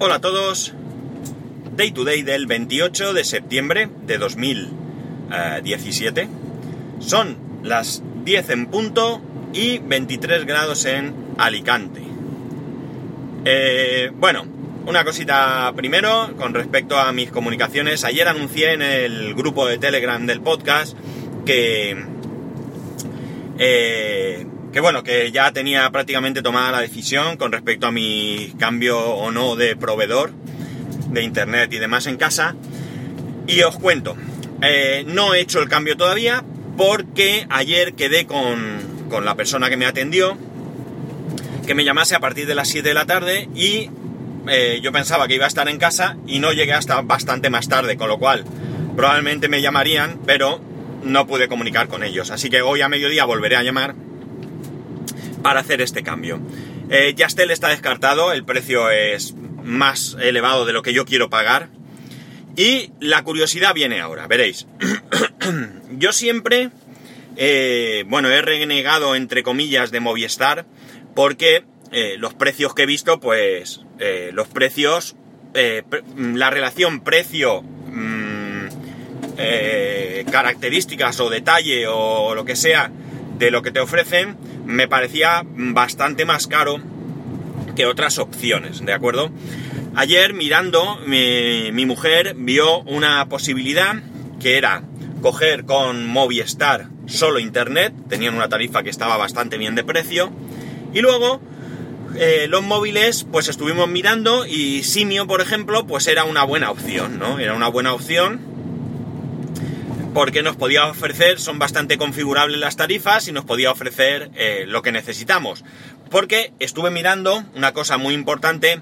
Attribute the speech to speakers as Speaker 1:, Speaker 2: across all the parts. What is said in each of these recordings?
Speaker 1: Hola a todos. Day to day del 28 de septiembre de 2017. Son las 10 en punto y 23 grados en Alicante. Eh, bueno, una cosita primero con respecto a mis comunicaciones. Ayer anuncié en el grupo de Telegram del podcast que... Eh, que bueno, que ya tenía prácticamente tomada la decisión con respecto a mi cambio o no de proveedor de internet y demás en casa. Y os cuento, eh, no he hecho el cambio todavía porque ayer quedé con, con la persona que me atendió que me llamase a partir de las 7 de la tarde y eh, yo pensaba que iba a estar en casa y no llegué hasta bastante más tarde, con lo cual probablemente me llamarían, pero no pude comunicar con ellos. Así que hoy a mediodía volveré a llamar para hacer este cambio. Eh, Yastel está descartado, el precio es más elevado de lo que yo quiero pagar. Y la curiosidad viene ahora, veréis. yo siempre, eh, bueno, he renegado entre comillas de Movistar porque eh, los precios que he visto, pues eh, los precios, la relación precio, mm, características o detalle o lo que sea de lo que te ofrecen, me parecía bastante más caro que otras opciones, ¿de acuerdo? Ayer mirando, mi, mujer vio una posibilidad que era coger con Movistar solo internet, tenían una tarifa que estaba bastante bien de precio, y luego eh, los móviles, pues estuvimos mirando y Simio, por ejemplo, pues era una buena opción, ¿no? Era una buena opción porque nos podía ofrecer, son bastante configurables las tarifas y nos podía ofrecer eh, lo que necesitamos. Porque estuve mirando una cosa muy importante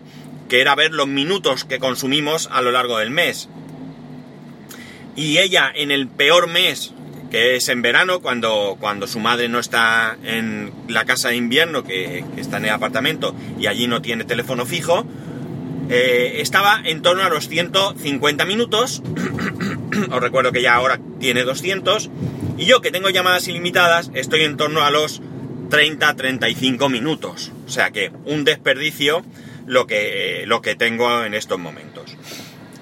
Speaker 1: que era ver los minutos que consumimos a lo largo del mes. Y ella en el peor mes, que es en verano, cuando, cuando su madre no está en la casa de invierno, que, está en el apartamento y allí no tiene teléfono fijo, eh, estaba en torno a los 150 minutos. Os recuerdo que ya ahora tiene 200. Y yo que tengo llamadas ilimitadas estoy en torno a los 30-35 minutos. O sea que un desperdicio lo que, lo que tengo en estos momentos.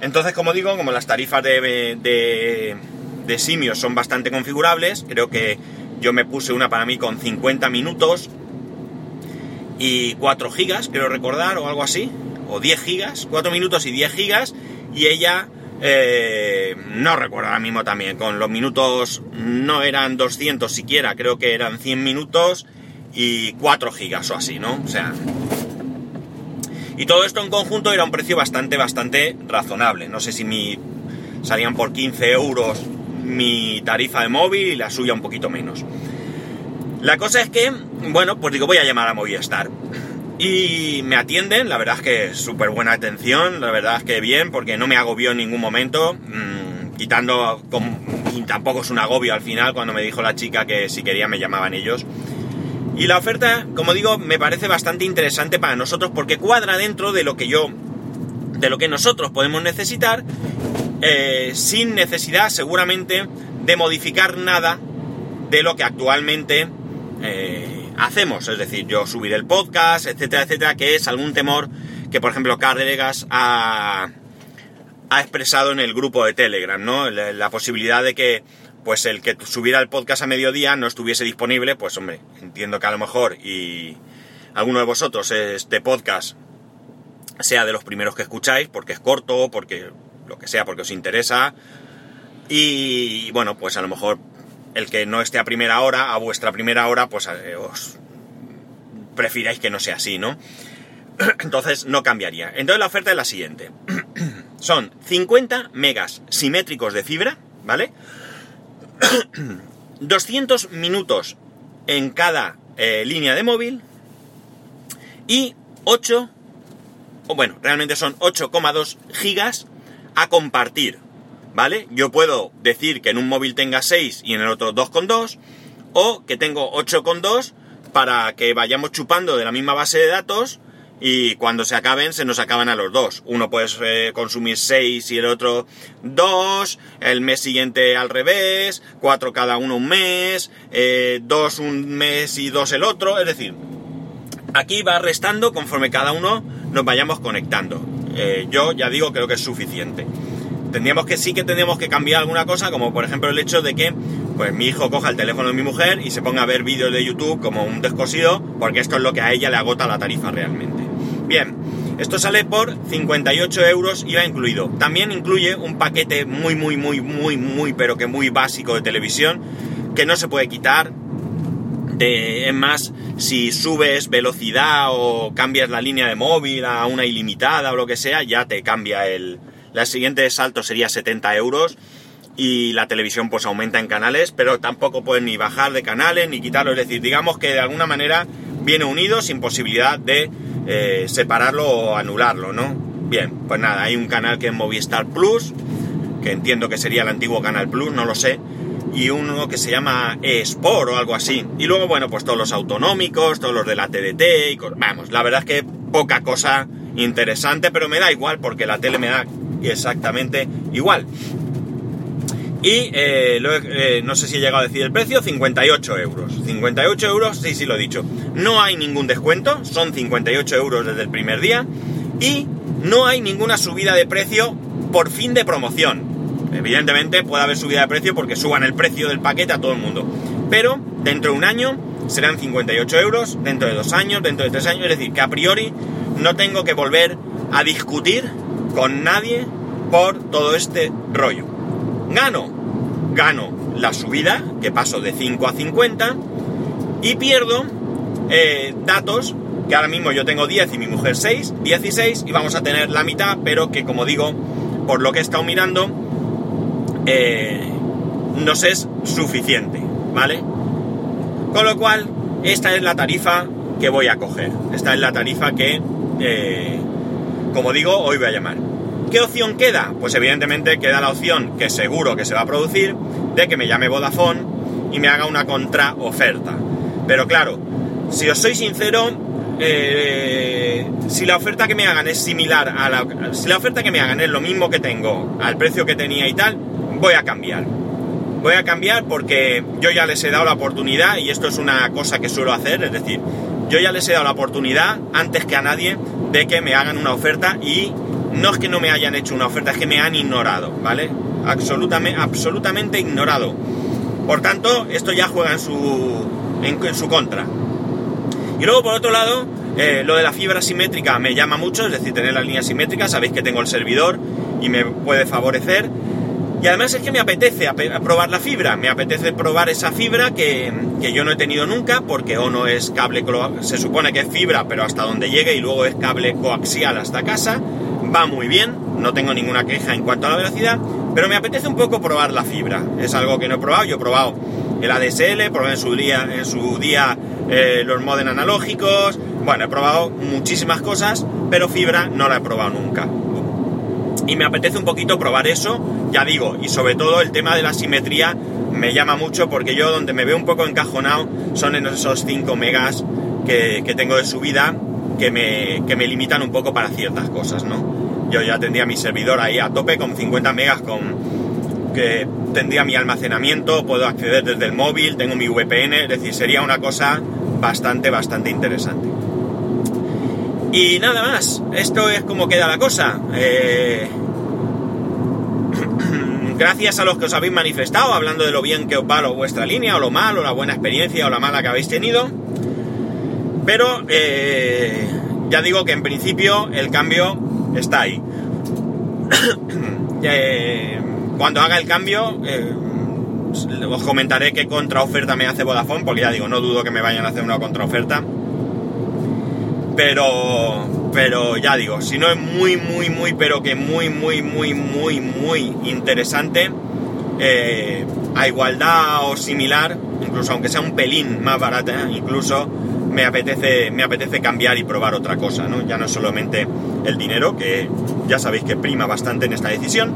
Speaker 1: Entonces, como digo, como las tarifas de, de, de Simio son bastante configurables, creo que yo me puse una para mí con 50 minutos y 4 gigas, quiero recordar, o algo así o 10 gigas, 4 minutos y 10 gigas, y ella, eh, no recuerdo ahora mismo también, con los minutos no eran 200 siquiera, creo que eran 100 minutos y 4 gigas o así, ¿no? O sea... Y todo esto en conjunto era un precio bastante, bastante razonable. No sé si mi, salían por 15 euros mi tarifa de móvil y la suya un poquito menos. La cosa es que, bueno, pues digo, voy a llamar a Movistar. Y me atienden, la verdad es que súper buena atención, la verdad es que bien, porque no me agobió en ningún momento, mmm, quitando, y tampoco es un agobio al final cuando me dijo la chica que si quería me llamaban ellos. Y la oferta, como digo, me parece bastante interesante para nosotros porque cuadra dentro de lo que yo, de lo que nosotros podemos necesitar, eh, sin necesidad seguramente de modificar nada de lo que actualmente eh, hacemos. Es decir, yo subir el podcast, etcétera, etcétera, que es algún temor que, por ejemplo, Cárdegas ha, ha expresado en el grupo de Telegram, ¿no? La, posibilidad de que, pues, el que subiera el podcast a mediodía no estuviese disponible, pues, hombre, entiendo que a lo mejor y alguno de vosotros este podcast sea de los primeros que escucháis, porque es corto, porque lo que sea, porque os interesa. Y bueno, pues a lo mejor el que no esté a primera hora, a vuestra primera hora, pues eh, os prefiráis que no sea así, ¿no? Entonces no cambiaría. Entonces la oferta es la siguiente. Son 50 megas simétricos de fibra, ¿vale? 200 minutos en cada eh, línea de móvil y 8, o bueno, realmente son 8,2 gigas a compartir, ¿vale? Yo puedo decir que en un móvil tenga 6 y en el otro 2,2, o que tengo 8,2 para que vayamos chupando de la misma base de datos y cuando se acaben se nos acaban a los dos. Uno puede eh, consumir 6 y el otro 2, el mes siguiente al revés, 4 cada uno un mes, 2 eh, un mes y 2 el otro, es decir, aquí va restando conforme cada uno nos vayamos conectando. eh, yo ya digo, creo que es suficiente. Tendríamos que sí que tendríamos que cambiar alguna cosa, como por ejemplo el hecho de que pues mi hijo coja el teléfono de mi mujer y se ponga a ver vídeos de YouTube como un descosido, porque esto es lo que a ella le agota la tarifa realmente. Bien, esto sale por 58 euros IVA incluido. También incluye un paquete muy, muy, muy, muy, muy, pero que muy básico de televisión, que no se puede quitar. Es más, si subes velocidad o cambias la línea de móvil a una ilimitada o lo que sea, ya te cambia el... La siguiente salto sería 70 euros y la televisión pues aumenta en canales, pero tampoco pueden ni bajar de canales ni quitarlo. Es decir, digamos que de alguna manera viene unido sin posibilidad de eh, separarlo o anularlo, ¿no? Bien, pues nada, hay un canal que es Movistar Plus, que entiendo que sería el antiguo Canal Plus, no lo sé, y uno que se llama eSport o algo así. Y luego, bueno, pues todos los autonómicos, todos los de la TDT, y vamos, la verdad es que poca cosa interesante, pero me da igual porque la tele me da exactamente igual. Y eh, eh, no sé si he llegado a decir el precio, 58 euros. 58 euros, sí, sí lo he dicho. No hay ningún descuento, son 58 euros desde el primer día. Y no hay ninguna subida de precio por fin de promoción. Evidentemente puede haber subida de precio porque suban el precio del paquete a todo el mundo. Pero dentro de un año serán 58 euros, dentro de dos años, dentro de tres años. Es decir, que a priori no tengo que volver a discutir con nadie por todo este rollo. Gano, gano la subida, que paso de 5 a 50, y pierdo eh, datos, que ahora mismo yo tengo 10 y mi mujer 6, 16, y vamos a tener la mitad, pero que como digo, por lo que he estado mirando, eh, nos es suficiente, ¿vale? Con lo cual, esta es la tarifa que voy a coger. Esta es la tarifa que, eh, como digo, hoy voy a llamar. ¿Qué opción queda? Pues evidentemente queda la opción que seguro que se va a producir de que me llame Vodafone y me haga una contraoferta. Pero claro, si os soy sincero, eh, si la oferta que me hagan es similar a la... Si la oferta que me hagan es lo mismo que tengo, al precio que tenía y tal, voy a cambiar. Voy a cambiar porque yo ya les he dado la oportunidad y esto es una cosa que suelo hacer, es decir, yo ya les he dado la oportunidad antes que a nadie de que me hagan una oferta y no es que no me hayan hecho una oferta, es que me han ignorado, ¿vale? Absolutamente, absolutamente ignorado. Por tanto, esto ya juega en su, en, su contra. Y luego, por otro lado, eh, lo de la fibra simétrica me llama mucho, es decir, tener la línea simétrica, sabéis que tengo el servidor y me puede favorecer. Y además es que me apetece probar la fibra, me apetece probar esa fibra que, que yo no he tenido nunca, porque o no es cable, se supone que es fibra, pero hasta donde llegue, y luego es cable coaxial hasta casa va muy bien, no tengo ninguna queja en cuanto a la velocidad, pero me apetece un poco probar la fibra. Es algo que no he probado, yo he probado el ADSL, probé en su día, en su día eh, los modem analógicos, bueno, he probado muchísimas cosas, pero fibra no la he probado nunca. Y me apetece un poquito probar eso, ya digo, y sobre todo el tema de la simetría me llama mucho porque yo donde me veo un poco encajonado son en esos 5 megas que, que tengo de subida que me, que me limitan un poco para ciertas cosas, ¿no? Yo ya tendría mi servidor ahí a tope con 50 megas, con que tendría mi almacenamiento, puedo acceder desde el móvil, tengo mi VPN, es decir, sería una cosa bastante, bastante interesante. Y nada más, esto es como queda la cosa. Eh, gracias a los que os habéis manifestado hablando de lo bien que os va vuestra línea, o lo mal, o la buena experiencia, o la mala que habéis tenido. Pero eh, ya digo que en principio el cambio está ahí. Eh, cuando haga el cambio, os comentaré qué contraoferta me hace Vodafone, porque ya digo, no dudo que me vayan a hacer una contraoferta. Pero, pero ya digo, si no es muy, muy, muy, pero que muy, muy, muy, muy, muy interesante, a igualdad o similar, incluso aunque sea un pelín más barata, incluso me apetece, me apetece cambiar y probar otra cosa, ¿no? Ya no solamente el dinero, que ya sabéis que prima bastante en esta decisión,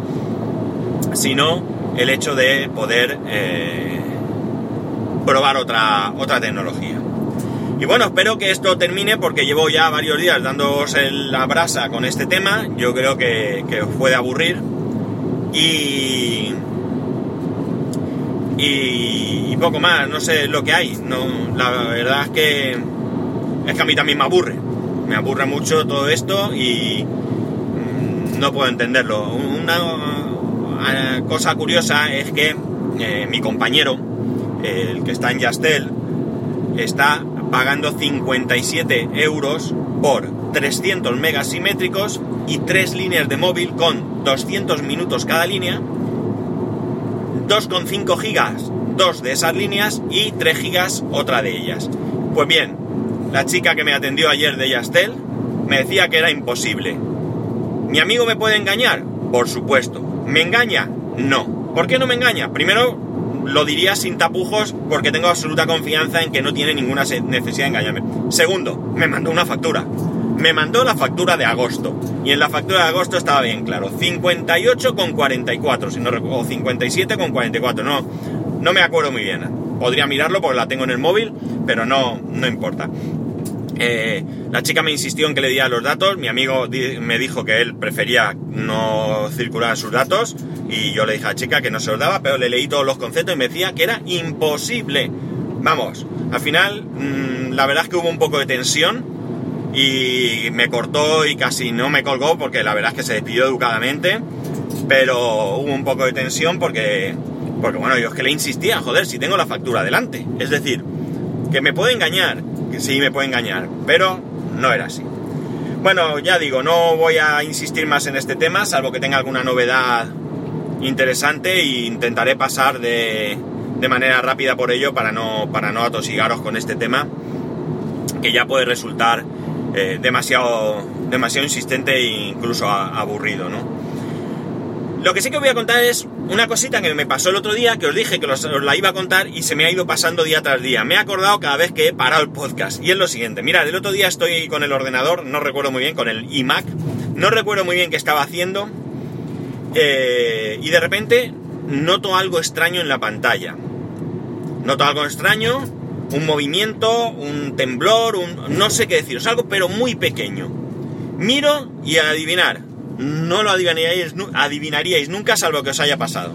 Speaker 1: sino el hecho de poder eh, probar otra, otra tecnología. Y bueno, espero que esto termine porque llevo ya varios días dándoos la brasa con este tema. Yo creo que, que os puede aburrir. Y, y, poco más, no sé lo que hay. No, la verdad es que es que a mí también me aburre. Me aburre mucho todo esto y no puedo entenderlo. Una eh, cosa curiosa es que eh, mi compañero, el que está en Yastel, está pagando 57 euros por 300 megas simétricos y 3 líneas de móvil con 200 minutos cada línea, 2,5 gigas, dos de esas líneas y 3 gigas otra de ellas. Pues bien, la chica que me atendió ayer de Yastel me decía que era imposible. ¿Mi amigo me puede engañar? Por supuesto. ¿Me engaña? No. ¿Por qué no me engaña? Primero, lo diría sin tapujos porque tengo absoluta confianza en que no tiene ninguna necesidad de engañarme. Segundo, me mandó una factura. Me mandó la factura de agosto. Y en la factura de agosto estaba bien claro. 58,44, si no o 57,44. No, no me acuerdo muy bien. Podría mirarlo porque la tengo en el móvil, pero no, no importa. Eh, la chica me insistió en que le diera los datos, mi amigo me dijo que él prefería no circular sus datos y yo le dije a la chica que no se los daba, pero le leí todos los conceptos y me decía que era imposible. Vamos, al final mm, la verdad es que hubo un poco de tensión y me cortó y casi no me colgó porque la verdad es que se despidió educadamente, pero hubo un poco de tensión porque, porque bueno, yo es que le insistía, joder, si tengo la factura delante. Es decir, que me puede engañar, sí me puede engañar, pero no era así. Bueno, ya digo, no voy a insistir más en este tema, salvo que tenga alguna novedad interesante e intentaré pasar de, de manera rápida por ello para no, para no atosigaros con este tema, que ya puede resultar eh, demasiado, demasiado insistente e incluso aburrido, ¿no? Lo que sí que voy a contar es una cosita que me pasó el otro día, que os dije que os, la iba a contar y se me ha ido pasando día tras día. Me he acordado cada vez que he parado el podcast. Y es lo siguiente, mirad, el otro día estoy con el ordenador, no recuerdo muy bien, con el iMac, no recuerdo muy bien qué estaba haciendo, eh, y de repente noto algo extraño en la pantalla. Noto algo extraño, un movimiento, un temblor, un... no sé qué deciros, algo pero muy pequeño. Miro y adivinar, no lo adivinaríais, adivinaríais nunca salvo que os haya pasado.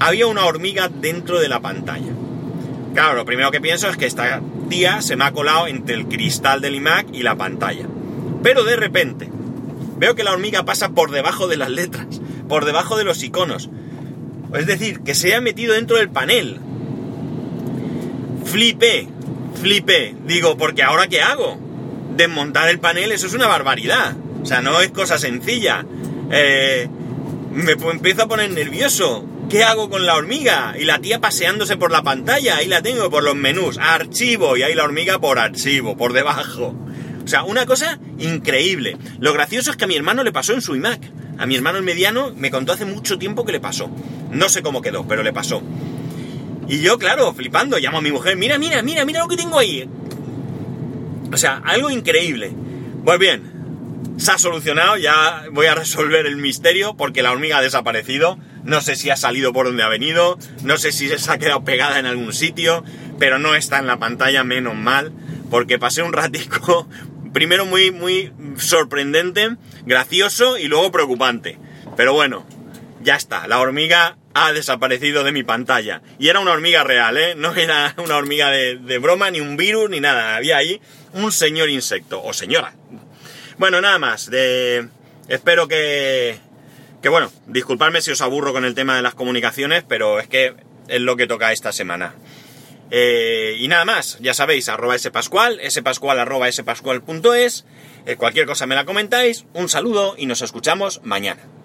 Speaker 1: Había una hormiga dentro de la pantalla. Claro, lo primero que pienso es que esta tía se me ha colado entre el cristal del iMac y la pantalla. Pero de repente, veo que la hormiga pasa por debajo de las letras, por debajo de los iconos. Es decir, que se ha metido dentro del panel. Flipé, flipé. Digo, porque ahora qué hago? Desmontar el panel, eso es una barbaridad. O sea, no es cosa sencilla. Eh, me empiezo a poner nervioso. ¿Qué hago con la hormiga? Y la tía paseándose por la pantalla, ahí la tengo por los menús, archivo, y ahí la hormiga por archivo, por debajo. O sea, una cosa increíble. Lo gracioso es que a mi hermano le pasó en su iMac. A mi hermano el mediano me contó hace mucho tiempo que le pasó. No sé cómo quedó, pero le pasó. Y yo, claro, flipando, llamo a mi mujer, mira, mira, mira, mira lo que tengo ahí. O sea, algo increíble. Pues bien, se ha solucionado, ya voy a resolver el misterio porque la hormiga ha desaparecido. No sé si ha salido por donde ha venido, no sé si se ha quedado pegada en algún sitio, pero no está en la pantalla, menos mal, porque pasé un ratico, primero muy, muy sorprendente, gracioso y luego preocupante. Pero bueno, ya está, la hormiga ha desaparecido de mi pantalla. Y era una hormiga real, ¿eh? No era una hormiga de, de broma, ni un virus, ni nada. Había ahí un señor insecto, o señora, bueno, nada más. De... Espero que... Que bueno, disculpadme si os aburro con el tema de las comunicaciones, pero es que es lo que toca esta semana. Eh, y nada más, ya sabéis, arroba spascual, spascual arroba spascual.es, eh, cualquier cosa me la comentáis, un saludo y nos escuchamos mañana.